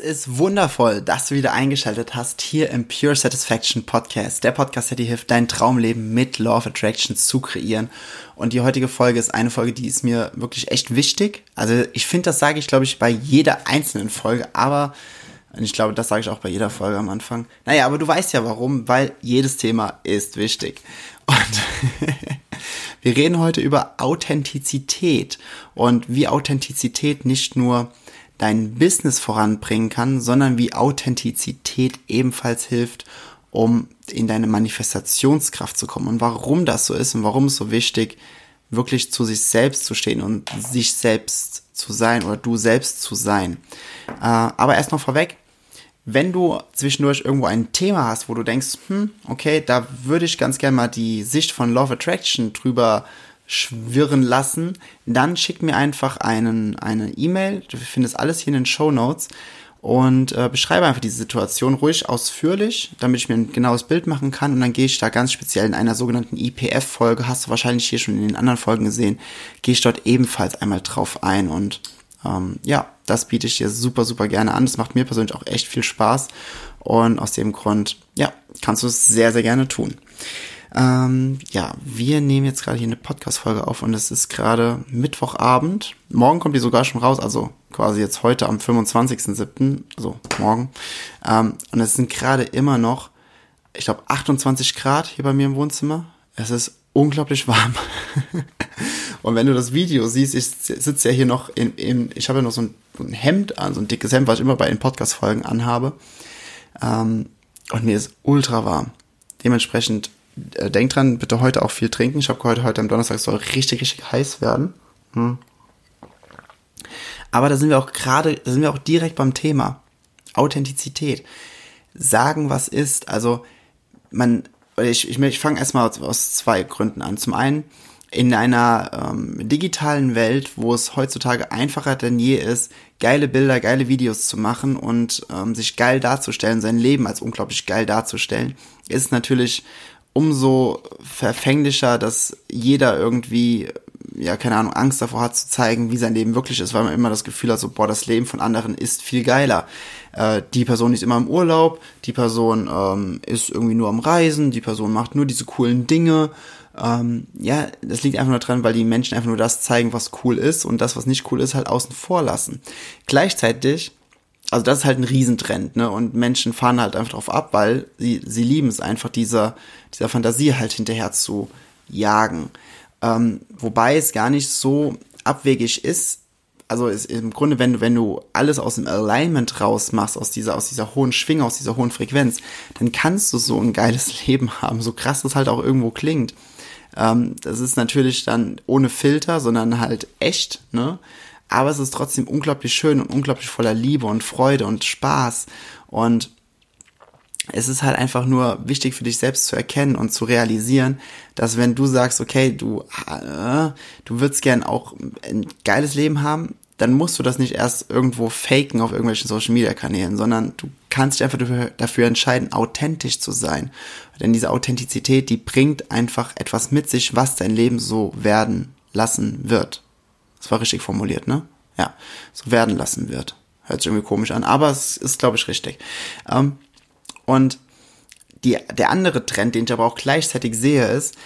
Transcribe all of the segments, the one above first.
Es ist wundervoll, dass du wieder eingeschaltet hast hier im Pure Satisfaction Podcast. Der Podcast, der dir hilft, dein Traumleben mit Law of Attraction zu kreieren. Und die heutige Folge ist eine Folge, die ist mir wirklich echt wichtig. Also ich finde, das sage ich, glaube ich, bei jeder einzelnen Folge, aber ich glaube, das sage ich auch bei jeder Folge am Anfang. Naja, aber du weißt ja warum, weil jedes Thema ist wichtig. Und wir reden heute über Authentizität und wie Authentizität nicht nur dein Business voranbringen kann, sondern wie Authentizität ebenfalls hilft, um in deine Manifestationskraft zu kommen und warum das so ist und warum es so wichtig, wirklich zu sich selbst zu stehen und sich selbst zu sein oder du selbst zu sein. Äh, aber erst noch vorweg, wenn du zwischendurch irgendwo ein Thema hast, wo du denkst, hm, okay, da würde ich ganz gerne mal die Sicht von Love Attraction drüber schwirren lassen, dann schick mir einfach einen, eine E-Mail. Du findest alles hier in den Show Notes und äh, beschreibe einfach diese Situation ruhig ausführlich, damit ich mir ein genaues Bild machen kann. Und dann gehe ich da ganz speziell in einer sogenannten IPF-Folge, hast du wahrscheinlich hier schon in den anderen Folgen gesehen, gehe ich dort ebenfalls einmal drauf ein. Und ähm, ja, das biete ich dir super, super gerne an. Das macht mir persönlich auch echt viel Spaß. Und aus dem Grund, ja, kannst du es sehr, sehr gerne tun. Ähm, ja, wir nehmen jetzt gerade hier eine Podcast-Folge auf und es ist gerade Mittwochabend. Morgen kommt die sogar schon raus, also quasi jetzt heute am 25.07., also morgen. Ähm, und es sind gerade immer noch, ich glaube, 28 Grad hier bei mir im Wohnzimmer. Es ist unglaublich warm. und wenn du das Video siehst, ich sitze ja hier noch in, in ich habe ja noch so ein, ein, Hemd an, so ein dickes Hemd, was ich immer bei den Podcast-Folgen anhabe. Ähm, und mir ist ultra warm. Dementsprechend äh, denk dran, bitte heute auch viel trinken. Ich habe heute, heute am Donnerstag, soll richtig, richtig heiß werden. Hm. Aber da sind wir auch gerade, da sind wir auch direkt beim Thema. Authentizität. Sagen, was ist. Also, man, ich, ich, ich fange erstmal aus, aus zwei Gründen an. Zum einen, in einer ähm, digitalen Welt, wo es heutzutage einfacher denn je ist, geile Bilder, geile Videos zu machen und ähm, sich geil darzustellen, sein Leben als unglaublich geil darzustellen, ist natürlich umso verfänglicher, dass jeder irgendwie, ja, keine Ahnung, Angst davor hat zu zeigen, wie sein Leben wirklich ist, weil man immer das Gefühl hat, so, boah, das Leben von anderen ist viel geiler. Äh, die Person ist immer im Urlaub, die Person ähm, ist irgendwie nur am Reisen, die Person macht nur diese coolen Dinge. Ähm, ja, das liegt einfach nur dran, weil die Menschen einfach nur das zeigen, was cool ist und das, was nicht cool ist, halt außen vor lassen. Gleichzeitig also das ist halt ein Riesentrend, ne? Und Menschen fahren halt einfach drauf ab, weil sie, sie lieben es einfach, dieser, dieser Fantasie halt hinterher zu jagen. Ähm, wobei es gar nicht so abwegig ist. Also ist im Grunde, wenn du, wenn du alles aus dem Alignment rausmachst, aus dieser, aus dieser hohen Schwingung, aus dieser hohen Frequenz, dann kannst du so ein geiles Leben haben, so krass das halt auch irgendwo klingt. Ähm, das ist natürlich dann ohne Filter, sondern halt echt, ne? Aber es ist trotzdem unglaublich schön und unglaublich voller Liebe und Freude und Spaß und es ist halt einfach nur wichtig für dich selbst zu erkennen und zu realisieren, dass wenn du sagst, okay, du, äh, du würdest gern auch ein geiles Leben haben, dann musst du das nicht erst irgendwo faken auf irgendwelchen Social Media Kanälen, sondern du kannst dich einfach dafür, dafür entscheiden, authentisch zu sein. Denn diese Authentizität, die bringt einfach etwas mit sich, was dein Leben so werden lassen wird. Das war richtig formuliert, ne? Ja, so werden lassen wird. Hört sich irgendwie komisch an, aber es ist, glaube ich, richtig. Ähm, und die, der andere Trend, den ich aber auch gleichzeitig sehe, ist,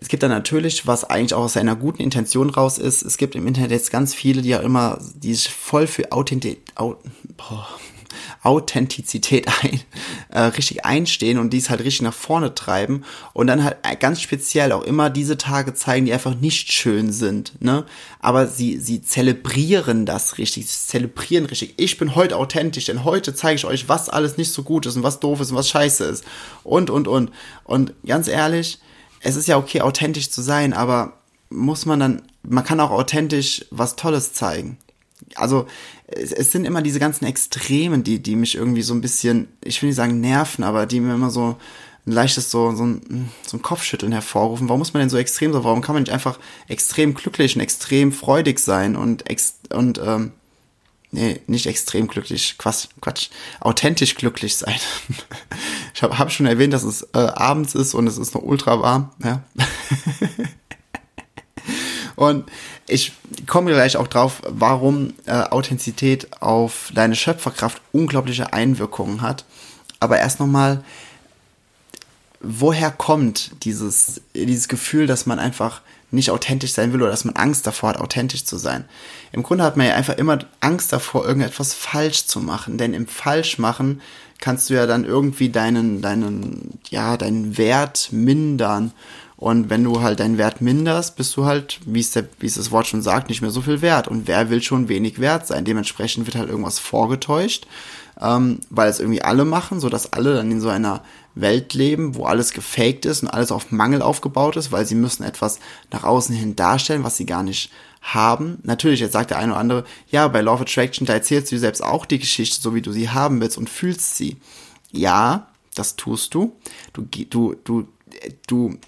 es gibt da natürlich, was eigentlich auch aus einer guten Intention raus ist, es gibt im Internet jetzt ganz viele, die ja immer, die sich voll für Authentizität, Authentizität ein, äh, richtig einstehen und dies halt richtig nach vorne treiben und dann halt ganz speziell auch immer diese Tage zeigen, die einfach nicht schön sind, ne? Aber sie, sie zelebrieren das richtig, sie zelebrieren richtig. Ich bin heute authentisch, denn heute zeige ich euch, was alles nicht so gut ist und was doof ist und was scheiße ist. Und, und, und. Und ganz ehrlich, es ist ja okay, authentisch zu sein, aber muss man dann man kann auch authentisch was Tolles zeigen. Also es, es sind immer diese ganzen Extremen, die, die mich irgendwie so ein bisschen, ich will nicht sagen nerven, aber die mir immer so ein leichtes so, so, ein, so ein Kopfschütteln hervorrufen. Warum muss man denn so extrem sein? Warum kann man nicht einfach extrem glücklich und extrem freudig sein und, ex und ähm, nee, nicht extrem glücklich, Quatsch, Quatsch, authentisch glücklich sein. ich habe hab schon erwähnt, dass es äh, abends ist und es ist noch ultra warm. Ja. und ich komme gleich auch drauf, warum äh, Authentizität auf deine Schöpferkraft unglaubliche Einwirkungen hat. Aber erst nochmal, woher kommt dieses, dieses Gefühl, dass man einfach nicht authentisch sein will oder dass man Angst davor hat, authentisch zu sein. Im Grunde hat man ja einfach immer Angst davor, irgendetwas falsch zu machen. Denn im Falschmachen kannst du ja dann irgendwie deinen, deinen, ja, deinen Wert mindern. Und wenn du halt deinen Wert minderst, bist du halt, wie es, der, wie es das Wort schon sagt, nicht mehr so viel wert. Und wer will schon wenig wert sein? Dementsprechend wird halt irgendwas vorgetäuscht, ähm, weil es irgendwie alle machen, so dass alle dann in so einer Welt leben, wo alles gefaked ist und alles auf Mangel aufgebaut ist, weil sie müssen etwas nach außen hin darstellen, was sie gar nicht haben. Natürlich, jetzt sagt der eine oder andere, ja, bei Law of Attraction, da erzählst du selbst auch die Geschichte, so wie du sie haben willst und fühlst sie. Ja, das tust du. Du, du, du, du, du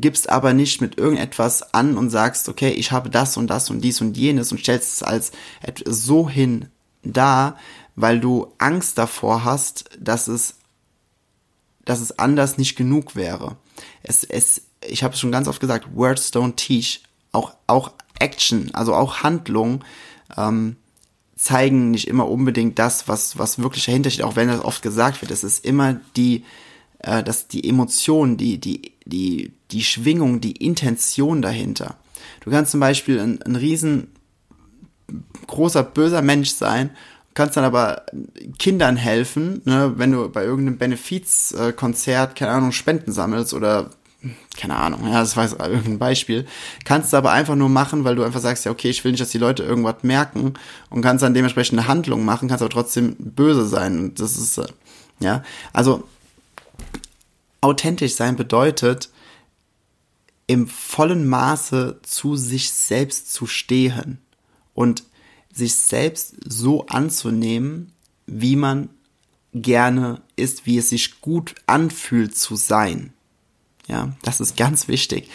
gibst aber nicht mit irgendetwas an und sagst, okay, ich habe das und das und dies und jenes und stellst es als so hin da, weil du Angst davor hast, dass es dass es anders nicht genug wäre. Es, es, ich habe es schon ganz oft gesagt, Words don't teach. Auch, auch Action, also auch Handlung, ähm, zeigen nicht immer unbedingt das, was, was wirklich dahinter steht, auch wenn das oft gesagt wird. Es ist immer die, äh, dass die Emotion, die, die, die, die Schwingung, die Intention dahinter. Du kannst zum Beispiel ein, ein riesen großer böser Mensch sein kannst dann aber Kindern helfen, ne, wenn du bei irgendeinem Benefizkonzert, keine Ahnung, Spenden sammelst oder keine Ahnung, ja, das war irgendein Beispiel, kannst du aber einfach nur machen, weil du einfach sagst, ja, okay, ich will nicht, dass die Leute irgendwas merken und kannst dann dementsprechend eine Handlung machen, kannst aber trotzdem böse sein und das ist, äh, ja, also authentisch sein bedeutet, im vollen Maße zu sich selbst zu stehen und sich selbst so anzunehmen, wie man gerne ist, wie es sich gut anfühlt zu sein. Ja, das ist ganz wichtig.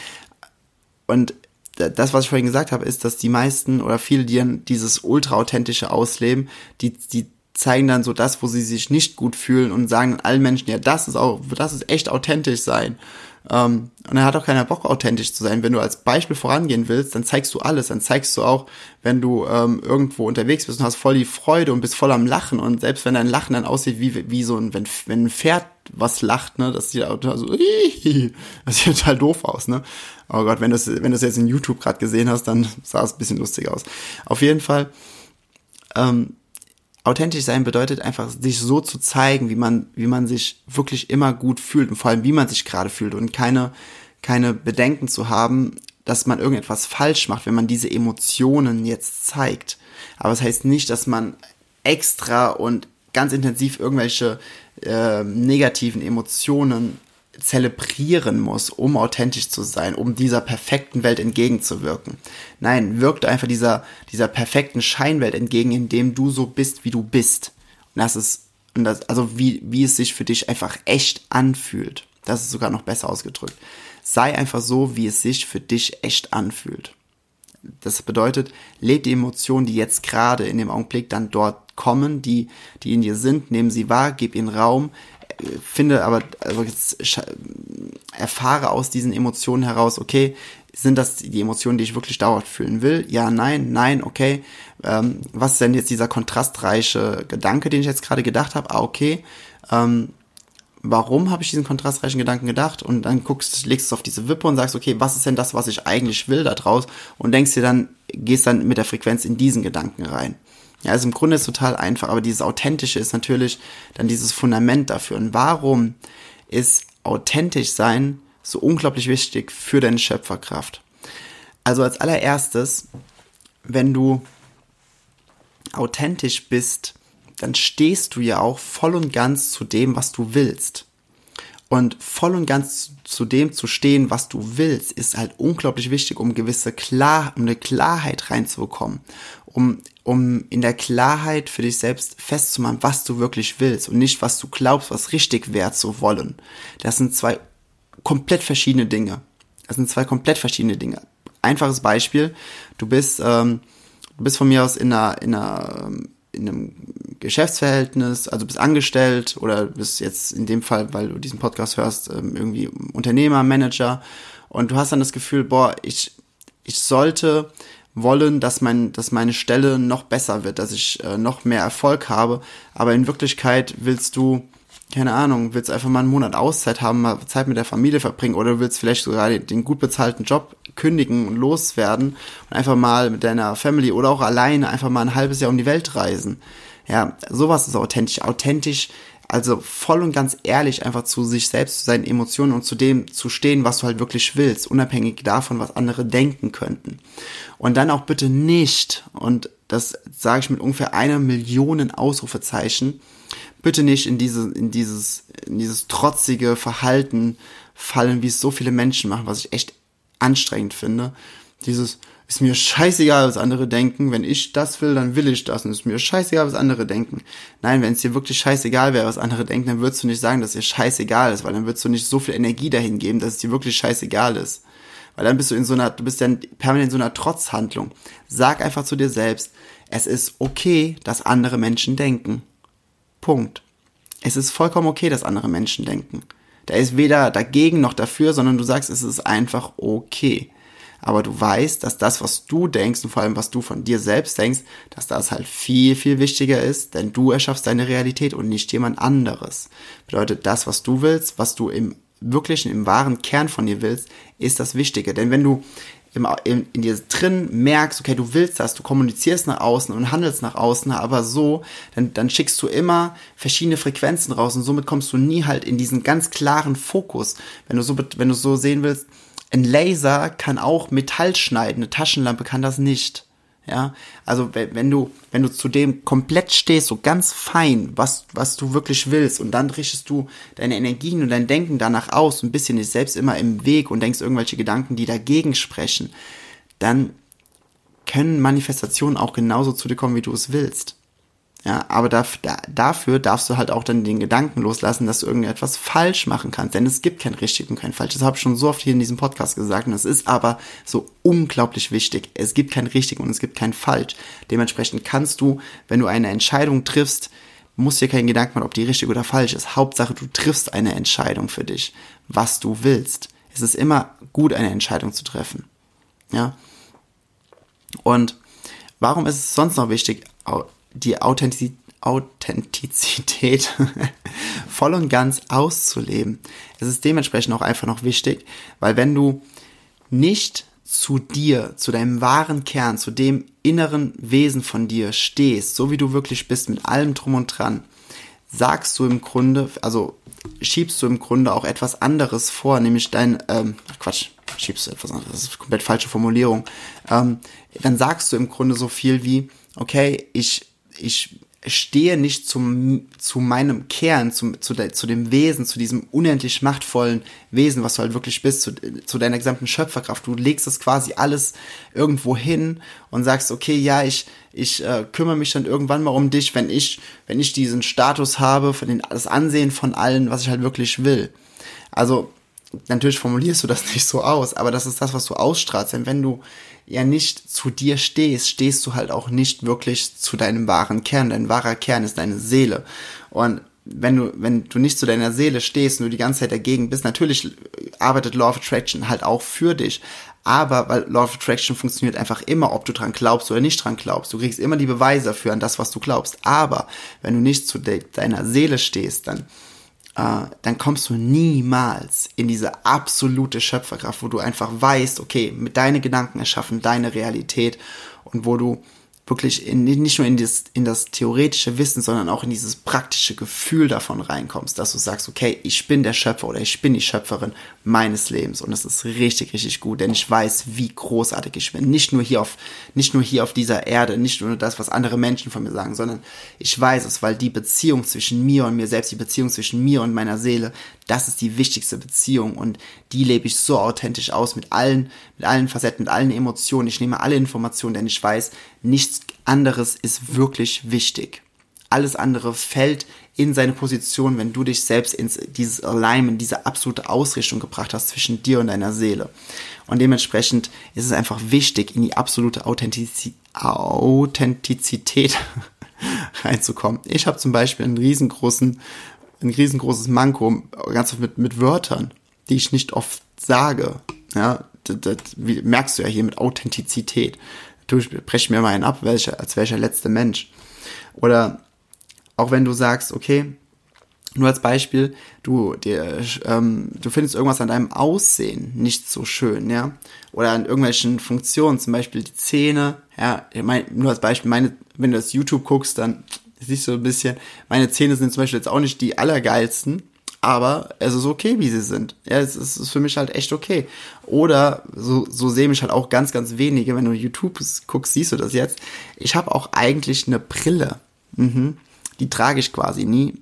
Und das, was ich vorhin gesagt habe, ist, dass die meisten oder viele, die dieses ultra authentische ausleben, die, die zeigen dann so das, wo sie sich nicht gut fühlen und sagen allen Menschen, ja, das ist auch, das ist echt authentisch sein. Ähm, und er hat auch keiner Bock, authentisch zu sein. Wenn du als Beispiel vorangehen willst, dann zeigst du alles. Dann zeigst du auch, wenn du ähm, irgendwo unterwegs bist und hast voll die Freude und bist voll am Lachen. Und selbst wenn dein Lachen dann aussieht wie, wie so ein, wenn, wenn ein Pferd was lacht, ne, das sieht total so, das sieht total doof aus, ne. Oh Gott, wenn du es wenn jetzt in YouTube gerade gesehen hast, dann sah es ein bisschen lustig aus. Auf jeden Fall, ähm, authentisch sein bedeutet einfach, sich so zu zeigen, wie man, wie man sich wirklich immer gut fühlt und vor allem, wie man sich gerade fühlt und keine, keine Bedenken zu haben, dass man irgendetwas falsch macht, wenn man diese Emotionen jetzt zeigt. Aber das heißt nicht, dass man extra und ganz intensiv irgendwelche äh, negativen Emotionen zelebrieren muss, um authentisch zu sein, um dieser perfekten Welt entgegenzuwirken. Nein, wirkt einfach dieser, dieser perfekten Scheinwelt entgegen, indem du so bist, wie du bist. Und das ist, und das, also wie, wie es sich für dich einfach echt anfühlt. Das ist sogar noch besser ausgedrückt. Sei einfach so, wie es sich für dich echt anfühlt. Das bedeutet, leb die Emotionen, die jetzt gerade in dem Augenblick dann dort kommen, die, die in dir sind, nehmen sie wahr, gib ihnen Raum, finde aber, also erfahre aus diesen Emotionen heraus, okay, sind das die Emotionen, die ich wirklich dauernd fühlen will? Ja, nein, nein, okay. Ähm, was ist denn jetzt dieser kontrastreiche Gedanke, den ich jetzt gerade gedacht habe? Ah, okay. Ähm, warum habe ich diesen kontrastreichen Gedanken gedacht? Und dann guckst, legst du es auf diese Wippe und sagst, okay, was ist denn das, was ich eigentlich will da draus? Und denkst dir dann, gehst dann mit der Frequenz in diesen Gedanken rein. Ja, also im Grunde ist es total einfach, aber dieses Authentische ist natürlich dann dieses Fundament dafür. Und warum ist authentisch sein so unglaublich wichtig für deine Schöpferkraft? Also als allererstes, wenn du authentisch bist, dann stehst du ja auch voll und ganz zu dem, was du willst. Und voll und ganz zu dem zu stehen, was du willst, ist halt unglaublich wichtig, um gewisse Klar, um eine Klarheit reinzubekommen, um, um in der Klarheit für dich selbst festzumachen, was du wirklich willst und nicht, was du glaubst, was richtig wäre zu wollen. Das sind zwei komplett verschiedene Dinge. Das sind zwei komplett verschiedene Dinge. Einfaches Beispiel, du bist, ähm, du bist von mir aus in einer, in einer in einem Geschäftsverhältnis, also bist angestellt oder bist jetzt in dem Fall, weil du diesen Podcast hörst, ähm, irgendwie Unternehmer, Manager und du hast dann das Gefühl, boah, ich, ich sollte wollen, dass mein, dass meine Stelle noch besser wird, dass ich äh, noch mehr Erfolg habe, aber in Wirklichkeit willst du keine Ahnung, willst einfach mal einen Monat Auszeit haben, mal Zeit mit der Familie verbringen oder willst vielleicht sogar den gut bezahlten Job kündigen und loswerden und einfach mal mit deiner Family oder auch alleine einfach mal ein halbes Jahr um die Welt reisen. Ja, sowas ist authentisch. Authentisch, also voll und ganz ehrlich einfach zu sich selbst, zu seinen Emotionen und zu dem zu stehen, was du halt wirklich willst, unabhängig davon, was andere denken könnten. Und dann auch bitte nicht, und das sage ich mit ungefähr einer Million Ausrufezeichen, bitte nicht in diese, in dieses, in dieses trotzige Verhalten fallen, wie es so viele Menschen machen, was ich echt anstrengend finde. Dieses, ist mir scheißegal, was andere denken. Wenn ich das will, dann will ich das. Und ist mir scheißegal, was andere denken. Nein, wenn es dir wirklich scheißegal wäre, was andere denken, dann würdest du nicht sagen, dass es dir scheißegal ist, weil dann würdest du nicht so viel Energie dahin geben, dass es dir wirklich scheißegal ist. Weil dann bist du in so einer, du bist dann permanent in so einer Trotzhandlung. Sag einfach zu dir selbst, es ist okay, dass andere Menschen denken. Punkt. Es ist vollkommen okay, dass andere Menschen denken. Da ist weder dagegen noch dafür, sondern du sagst, es ist einfach okay. Aber du weißt, dass das, was du denkst und vor allem, was du von dir selbst denkst, dass das halt viel, viel wichtiger ist, denn du erschaffst deine Realität und nicht jemand anderes. Bedeutet, das, was du willst, was du im wirklichen, im wahren Kern von dir willst, ist das Wichtige. Denn wenn du im, in, in dir drin merkst, okay, du willst das, du kommunizierst nach außen und handelst nach außen, aber so, dann, dann schickst du immer verschiedene Frequenzen raus und somit kommst du nie halt in diesen ganz klaren Fokus. Wenn du so, wenn du so sehen willst, ein Laser kann auch Metall schneiden, eine Taschenlampe kann das nicht. Ja, also wenn du, wenn du zu dem komplett stehst, so ganz fein, was, was du wirklich willst, und dann richtest du deine Energien und dein Denken danach aus bist dir nicht selbst immer im Weg und denkst irgendwelche Gedanken, die dagegen sprechen, dann können Manifestationen auch genauso zu dir kommen, wie du es willst. Ja, aber dafür, dafür darfst du halt auch dann den Gedanken loslassen, dass du irgendetwas falsch machen kannst. Denn es gibt kein richtig und kein falsch. Das habe ich schon so oft hier in diesem Podcast gesagt. Und es ist aber so unglaublich wichtig. Es gibt kein richtig und es gibt kein falsch. Dementsprechend kannst du, wenn du eine Entscheidung triffst, musst dir keinen Gedanken machen, ob die richtig oder falsch ist. Hauptsache, du triffst eine Entscheidung für dich, was du willst. Es ist immer gut, eine Entscheidung zu treffen. Ja. Und warum ist es sonst noch wichtig, die Authentizität Authentizität voll und ganz auszuleben. Es ist dementsprechend auch einfach noch wichtig, weil wenn du nicht zu dir, zu deinem wahren Kern, zu dem inneren Wesen von dir stehst, so wie du wirklich bist, mit allem drum und dran, sagst du im Grunde, also schiebst du im Grunde auch etwas anderes vor, nämlich dein, ähm, Quatsch, schiebst du etwas anderes, das ist eine komplett falsche Formulierung, ähm, dann sagst du im Grunde so viel wie, okay, ich ich stehe nicht zum, zu meinem Kern, zum, zu, de, zu dem Wesen, zu diesem unendlich machtvollen Wesen, was du halt wirklich bist, zu, zu deiner gesamten Schöpferkraft. Du legst es quasi alles irgendwo hin und sagst, okay, ja, ich, ich äh, kümmere mich dann irgendwann mal um dich, wenn ich, wenn ich diesen Status habe, von den, das Ansehen von allen, was ich halt wirklich will. Also, natürlich formulierst du das nicht so aus, aber das ist das, was du ausstrahlst. Denn wenn du ja nicht zu dir stehst, stehst du halt auch nicht wirklich zu deinem wahren Kern. Dein wahrer Kern ist deine Seele. Und wenn du, wenn du nicht zu deiner Seele stehst und du die ganze Zeit dagegen bist, natürlich arbeitet Law of Attraction halt auch für dich. Aber weil Law of Attraction funktioniert einfach immer, ob du dran glaubst oder nicht dran glaubst. Du kriegst immer die Beweise dafür an das, was du glaubst. Aber wenn du nicht zu de deiner Seele stehst, dann äh, dann kommst du niemals in diese absolute Schöpferkraft, wo du einfach weißt, okay, mit deinen Gedanken erschaffen deine Realität und wo du wirklich in, nicht nur in das, in das theoretische Wissen, sondern auch in dieses praktische Gefühl davon reinkommst, dass du sagst, okay, ich bin der Schöpfer oder ich bin die Schöpferin meines Lebens und das ist richtig, richtig gut, denn ich weiß, wie großartig ich bin. Nicht nur hier auf, nicht nur hier auf dieser Erde, nicht nur das, was andere Menschen von mir sagen, sondern ich weiß es, weil die Beziehung zwischen mir und mir selbst, die Beziehung zwischen mir und meiner Seele, das ist die wichtigste Beziehung und die lebe ich so authentisch aus mit allen, mit allen Facetten, mit allen Emotionen. Ich nehme alle Informationen, denn ich weiß, nichts anderes ist wirklich wichtig. Alles andere fällt in seine Position, wenn du dich selbst in dieses Alignment, diese absolute Ausrichtung gebracht hast zwischen dir und deiner Seele. Und dementsprechend ist es einfach wichtig, in die absolute Authentizität, Authentizität reinzukommen. Ich habe zum Beispiel einen riesengroßen ein riesengroßes Manko, ganz oft mit, mit Wörtern, die ich nicht oft sage. Ja, das, das merkst du ja hier mit Authentizität. Du brech mir mal einen ab, welcher, als welcher letzte Mensch. Oder auch wenn du sagst, okay, nur als Beispiel, du, dir, ähm, du findest irgendwas an deinem Aussehen nicht so schön, ja, oder an irgendwelchen Funktionen, zum Beispiel die Zähne, ja, mein, nur als Beispiel, meine, wenn du das YouTube guckst, dann siehst du ein bisschen, meine Zähne sind zum Beispiel jetzt auch nicht die allergeilsten, aber es ist okay, wie sie sind. Ja, es ist, für mich halt echt okay. Oder so, so sehen mich halt auch ganz, ganz wenige. Wenn du YouTube guckst, siehst du das jetzt. Ich habe auch eigentlich eine Brille. Mhm. Die trage ich quasi nie.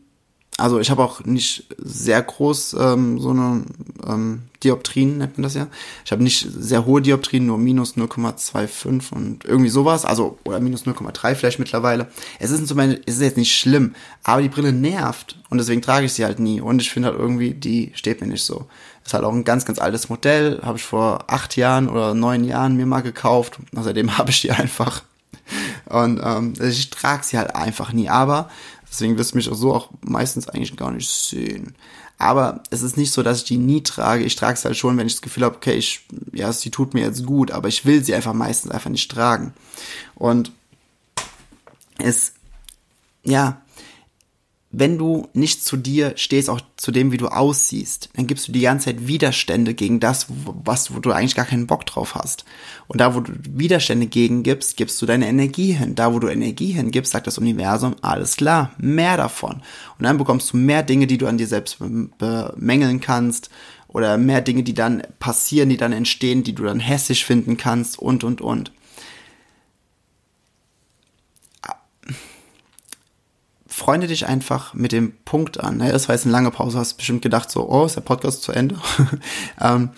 Also ich habe auch nicht sehr groß ähm, so eine ähm, Dioptrien, nennt man das ja. Ich habe nicht sehr hohe Dioptrien, nur minus 0,25 und irgendwie sowas. Also, oder minus 0,3 vielleicht mittlerweile. Es ist, zum Beispiel, es ist jetzt nicht schlimm, aber die Brille nervt und deswegen trage ich sie halt nie. Und ich finde halt irgendwie, die steht mir nicht so. Ist halt auch ein ganz, ganz altes Modell. Habe ich vor acht Jahren oder neun Jahren mir mal gekauft. Außerdem habe ich die einfach. Und ähm, ich trage sie halt einfach nie. Aber Deswegen wirst du mich auch so auch meistens eigentlich gar nicht sehen. Aber es ist nicht so, dass ich die nie trage. Ich trage es halt schon, wenn ich das Gefühl habe, okay, ich, ja, sie tut mir jetzt gut, aber ich will sie einfach meistens einfach nicht tragen. Und es, ja, wenn du nicht zu dir stehst, auch zu dem, wie du aussiehst, dann gibst du die ganze Zeit Widerstände gegen das, was, wo du eigentlich gar keinen Bock drauf hast. Und da, wo du Widerstände gegen gibst, gibst du deine Energie hin. Da, wo du Energie hingibst, sagt das Universum, alles klar, mehr davon. Und dann bekommst du mehr Dinge, die du an dir selbst bemängeln kannst oder mehr Dinge, die dann passieren, die dann entstehen, die du dann hässlich finden kannst und, und, und. Freunde dich einfach mit dem Punkt an. Ne? Das war jetzt eine lange Pause, hast bestimmt gedacht, so, oh, ist der Podcast zu Ende? ähm,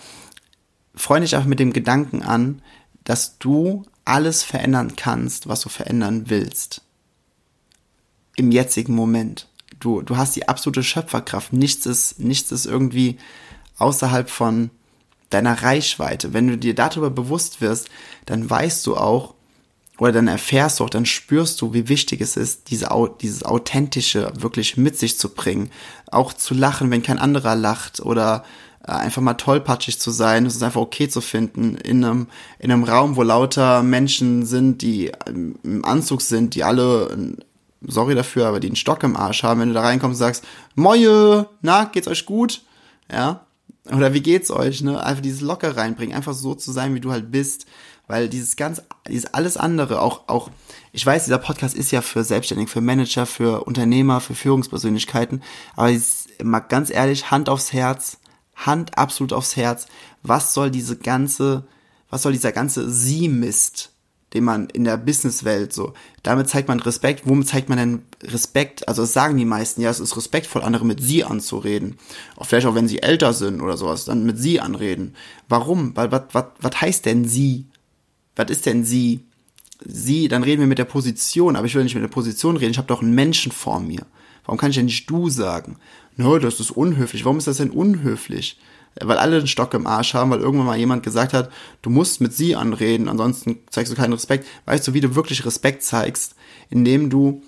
freunde dich einfach mit dem Gedanken an, dass du alles verändern kannst, was du verändern willst. Im jetzigen Moment. Du, du hast die absolute Schöpferkraft. Nichts ist, nichts ist irgendwie außerhalb von deiner Reichweite. Wenn du dir darüber bewusst wirst, dann weißt du auch, oder dann erfährst du auch, dann spürst du, wie wichtig es ist, diese, dieses Authentische wirklich mit sich zu bringen. Auch zu lachen, wenn kein anderer lacht oder äh, einfach mal tollpatschig zu sein, es ist einfach okay zu finden, in einem, in einem Raum, wo lauter Menschen sind, die im Anzug sind, die alle, sorry dafür, aber die einen Stock im Arsch haben, wenn du da reinkommst und sagst, Moje, na, geht's euch gut? Ja, oder wie geht's euch, ne? Einfach dieses Locker reinbringen, einfach so zu sein, wie du halt bist weil dieses ganz, dieses alles andere, auch, auch, ich weiß, dieser Podcast ist ja für Selbstständige, für Manager, für Unternehmer, für Führungspersönlichkeiten, aber mal ganz ehrlich, Hand aufs Herz, Hand absolut aufs Herz, was soll diese ganze, was soll dieser ganze Sie-Mist, den man in der Businesswelt so, damit zeigt man Respekt, womit zeigt man denn Respekt? Also das sagen die meisten, ja, es ist respektvoll, andere mit sie anzureden. Auch vielleicht auch wenn sie älter sind oder sowas, dann mit sie anreden. Warum? Weil was was was heißt denn sie? Was ist denn sie? Sie, dann reden wir mit der Position, aber ich will nicht mit der Position reden, ich habe doch einen Menschen vor mir. Warum kann ich denn nicht du sagen? No, das ist unhöflich. Warum ist das denn unhöflich? Weil alle einen Stock im Arsch haben, weil irgendwann mal jemand gesagt hat, du musst mit sie anreden, ansonsten zeigst du keinen Respekt. Weißt du, wie du wirklich Respekt zeigst? Indem du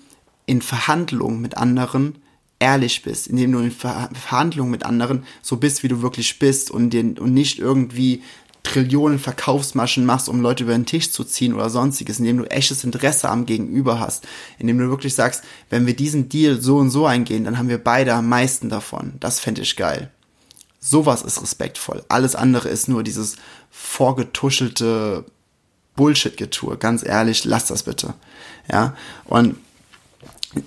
in Verhandlungen mit anderen ehrlich bist, indem du in Verhandlungen mit anderen so bist, wie du wirklich bist und, den, und nicht irgendwie Trillionen Verkaufsmaschen machst, um Leute über den Tisch zu ziehen oder sonstiges, indem du echtes Interesse am Gegenüber hast, indem du wirklich sagst, wenn wir diesen Deal so und so eingehen, dann haben wir beide am meisten davon. Das fände ich geil. Sowas ist respektvoll. Alles andere ist nur dieses vorgetuschelte Bullshit-Getue. Ganz ehrlich, lass das bitte. Ja, und äh,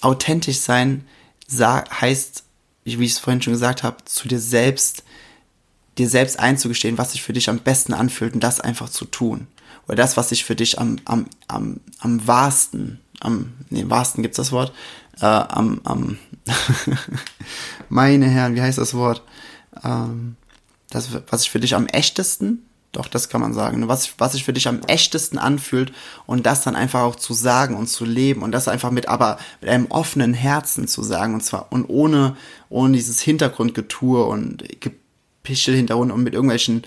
authentisch sein heißt, wie ich es vorhin schon gesagt habe, zu dir selbst, dir selbst einzugestehen, was sich für dich am besten anfühlt und das einfach zu tun. Oder das, was sich für dich am, am, am, am wahrsten, am, nee, wahrsten gibt's das Wort, äh, am, am, meine Herren, wie heißt das Wort? Ähm, das, was sich für dich am echtesten doch, das kann man sagen. Was, was sich für dich am echtesten anfühlt und das dann einfach auch zu sagen und zu leben und das einfach mit, aber mit einem offenen Herzen zu sagen und zwar und ohne, ohne dieses Hintergrundgetue und Gepischel Hintergrund und mit irgendwelchen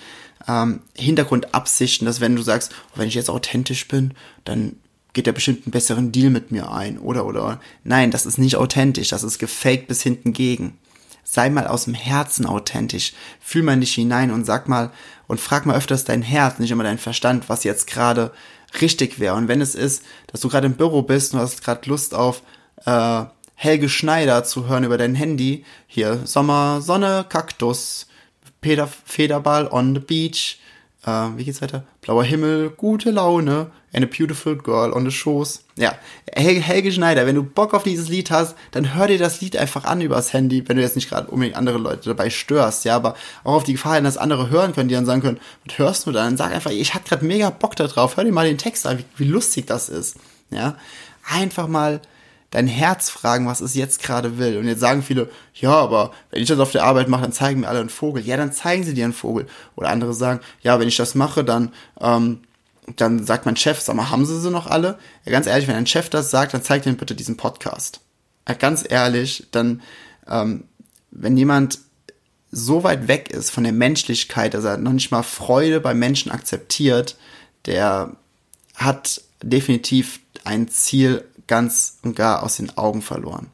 ähm, Hintergrundabsichten, dass wenn du sagst, oh, wenn ich jetzt authentisch bin, dann geht er bestimmt einen besseren Deal mit mir ein oder oder nein, das ist nicht authentisch, das ist gefaked bis hinten gegen sei mal aus dem Herzen authentisch. Fühl mal nicht hinein und sag mal und frag mal öfters dein Herz, nicht immer dein Verstand, was jetzt gerade richtig wäre. Und wenn es ist, dass du gerade im Büro bist und hast gerade Lust auf äh, Helge Schneider zu hören über dein Handy, hier Sommer, Sonne, Kaktus, Peter, Federball on the beach, äh, wie geht's weiter? Blauer Himmel, gute Laune, and a beautiful girl on the shows. Ja, Helge, Helge Schneider, wenn du Bock auf dieses Lied hast, dann hör dir das Lied einfach an übers Handy, wenn du jetzt nicht gerade unbedingt andere Leute dabei störst, ja, aber auch auf die Gefahr hin, dass andere hören können, die dann sagen können, was hörst du da? Dann sag einfach, ich hatte gerade mega Bock da drauf, hör dir mal den Text an, wie, wie lustig das ist, ja. Einfach mal dein Herz fragen, was es jetzt gerade will. Und jetzt sagen viele, ja, aber wenn ich das auf der Arbeit mache, dann zeigen mir alle einen Vogel. Ja, dann zeigen sie dir einen Vogel. Oder andere sagen, ja, wenn ich das mache, dann, ähm, dann sagt mein Chef, sag mal, haben sie sie noch alle? Ja, ganz ehrlich, wenn ein Chef das sagt, dann zeigt ihm bitte diesen Podcast. Ja, ganz ehrlich, dann, ähm, wenn jemand so weit weg ist von der Menschlichkeit, dass er noch nicht mal Freude bei Menschen akzeptiert, der hat definitiv ein Ziel ganz und gar aus den Augen verloren.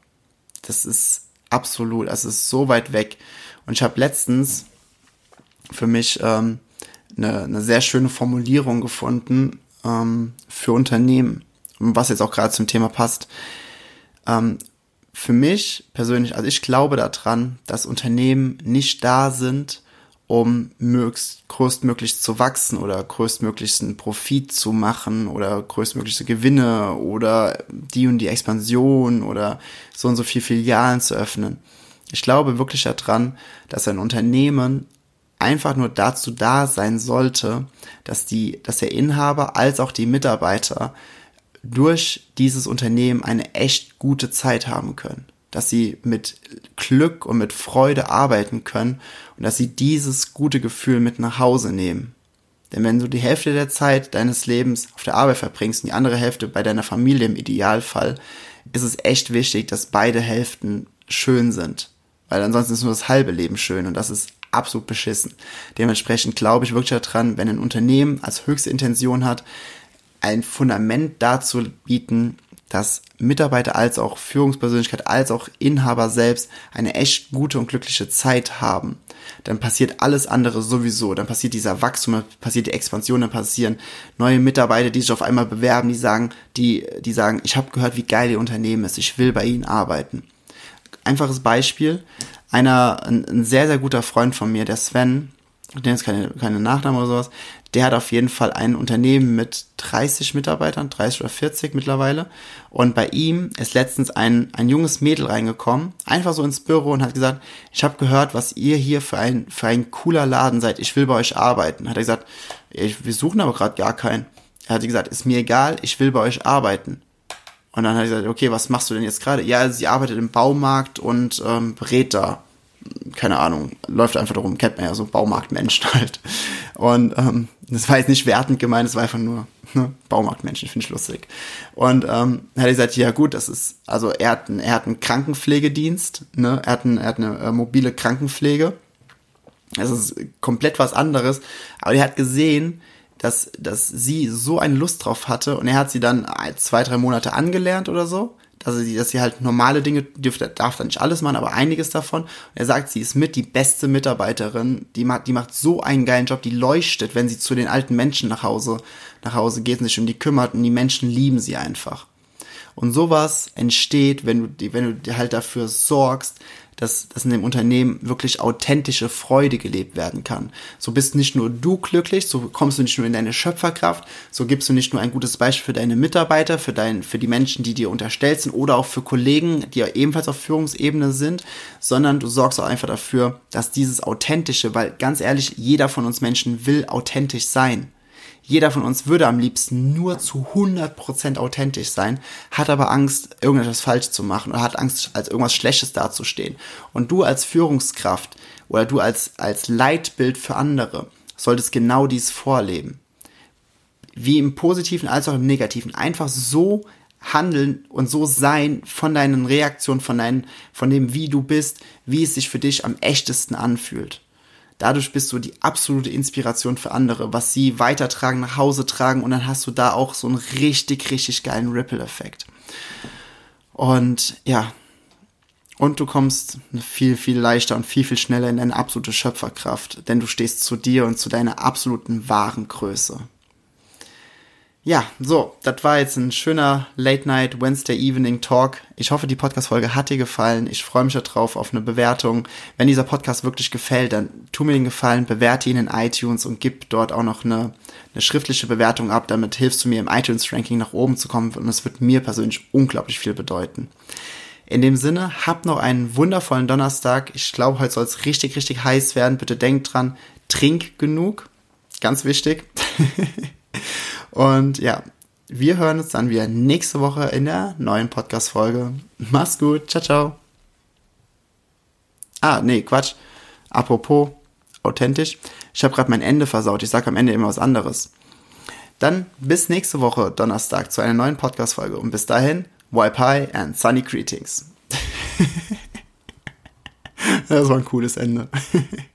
Das ist absolut, es ist so weit weg. Und ich habe letztens für mich ähm, eine, eine sehr schöne Formulierung gefunden ähm, für Unternehmen, was jetzt auch gerade zum Thema passt. Ähm, für mich persönlich, also ich glaube daran, dass Unternehmen nicht da sind, um möglichst größtmöglich zu wachsen oder größtmöglichsten Profit zu machen oder größtmöglichste Gewinne oder die und die Expansion oder so und so viel Filialen zu öffnen. Ich glaube wirklich daran, dass ein Unternehmen einfach nur dazu da sein sollte, dass die, dass der Inhaber als auch die Mitarbeiter durch dieses Unternehmen eine echt gute Zeit haben können dass sie mit Glück und mit Freude arbeiten können und dass sie dieses gute Gefühl mit nach Hause nehmen. Denn wenn du die Hälfte der Zeit deines Lebens auf der Arbeit verbringst und die andere Hälfte bei deiner Familie im Idealfall, ist es echt wichtig, dass beide Hälften schön sind. Weil ansonsten ist nur das halbe Leben schön und das ist absolut beschissen. Dementsprechend glaube ich wirklich daran, wenn ein Unternehmen als höchste Intention hat, ein Fundament dazu bieten, dass Mitarbeiter als auch Führungspersönlichkeit als auch Inhaber selbst eine echt gute und glückliche Zeit haben, dann passiert alles andere sowieso. Dann passiert dieser Wachstum, dann passiert die Expansion, dann passieren neue Mitarbeiter, die sich auf einmal bewerben, die sagen, die, die sagen, ich habe gehört, wie geil ihr Unternehmen ist, ich will bei ihnen arbeiten. Einfaches Beispiel, einer, ein, ein sehr, sehr guter Freund von mir, der Sven, der ist keine, keine Nachname oder sowas, der hat auf jeden Fall ein Unternehmen mit 30 Mitarbeitern, 30 oder 40 mittlerweile. Und bei ihm ist letztens ein, ein junges Mädel reingekommen, einfach so ins Büro und hat gesagt, ich habe gehört, was ihr hier für ein, für ein cooler Laden seid, ich will bei euch arbeiten. Hat er gesagt, wir suchen aber gerade gar keinen. Er hat gesagt, ist mir egal, ich will bei euch arbeiten. Und dann hat er gesagt, okay, was machst du denn jetzt gerade? Ja, sie arbeitet im Baumarkt und ähm, berät da keine Ahnung, läuft einfach darum, kennt man ja so Baumarktmenschen halt. Und ähm, das war jetzt nicht wertend gemeint, es war einfach nur ne, Baumarktmenschen, finde ich lustig. Und ähm, hat er gesagt, ja gut, das ist, also er hat, er hat einen Krankenpflegedienst, ne, er hat, ein, er hat eine äh, mobile Krankenpflege. Das ist komplett was anderes. Aber er hat gesehen, dass, dass sie so eine Lust drauf hatte und er hat sie dann zwei, drei Monate angelernt oder so also sie, dass sie halt normale Dinge, dürfte, darf da nicht alles machen, aber einiges davon. Und er sagt, sie ist mit die beste Mitarbeiterin, die macht, die macht so einen geilen Job, die leuchtet, wenn sie zu den alten Menschen nach Hause, nach Hause geht und sich um die kümmert und die Menschen lieben sie einfach. Und sowas entsteht, wenn du, wenn du halt dafür sorgst, dass, dass in dem Unternehmen wirklich authentische Freude gelebt werden kann. So bist nicht nur du glücklich, so kommst du nicht nur in deine Schöpferkraft, so gibst du nicht nur ein gutes Beispiel für deine Mitarbeiter, für, dein, für die Menschen, die dir unterstellt sind oder auch für Kollegen, die ja ebenfalls auf Führungsebene sind, sondern du sorgst auch einfach dafür, dass dieses Authentische, weil ganz ehrlich, jeder von uns Menschen will authentisch sein. Jeder von uns würde am liebsten nur zu 100% authentisch sein, hat aber Angst, irgendetwas falsch zu machen oder hat Angst, als irgendwas Schlechtes dazustehen. Und du als Führungskraft oder du als, als Leitbild für andere solltest genau dies vorleben. Wie im Positiven als auch im Negativen. Einfach so handeln und so sein von deinen Reaktionen, von deinen, von dem, wie du bist, wie es sich für dich am echtesten anfühlt. Dadurch bist du die absolute Inspiration für andere, was sie weitertragen, nach Hause tragen und dann hast du da auch so einen richtig, richtig geilen Ripple-Effekt. Und ja, und du kommst viel, viel leichter und viel, viel schneller in deine absolute Schöpferkraft, denn du stehst zu dir und zu deiner absoluten wahren Größe. Ja, so, das war jetzt ein schöner Late Night Wednesday Evening Talk. Ich hoffe, die Podcast-Folge hat dir gefallen. Ich freue mich darauf auf eine Bewertung. Wenn dieser Podcast wirklich gefällt, dann tu mir den Gefallen, bewerte ihn in iTunes und gib dort auch noch eine, eine schriftliche Bewertung ab. Damit hilfst du mir im iTunes-Ranking nach oben zu kommen und es wird mir persönlich unglaublich viel bedeuten. In dem Sinne, habt noch einen wundervollen Donnerstag. Ich glaube, heute soll es richtig, richtig heiß werden. Bitte denkt dran, trink genug. Ganz wichtig. Und ja, wir hören uns dann wieder nächste Woche in der neuen Podcast-Folge. Mach's gut. Ciao, ciao. Ah, nee, Quatsch. Apropos authentisch. Ich habe gerade mein Ende versaut. Ich sage am Ende immer was anderes. Dann bis nächste Woche Donnerstag zu einer neuen Podcast-Folge. Und bis dahin, Wipe High and Sunny Greetings. das war ein cooles Ende.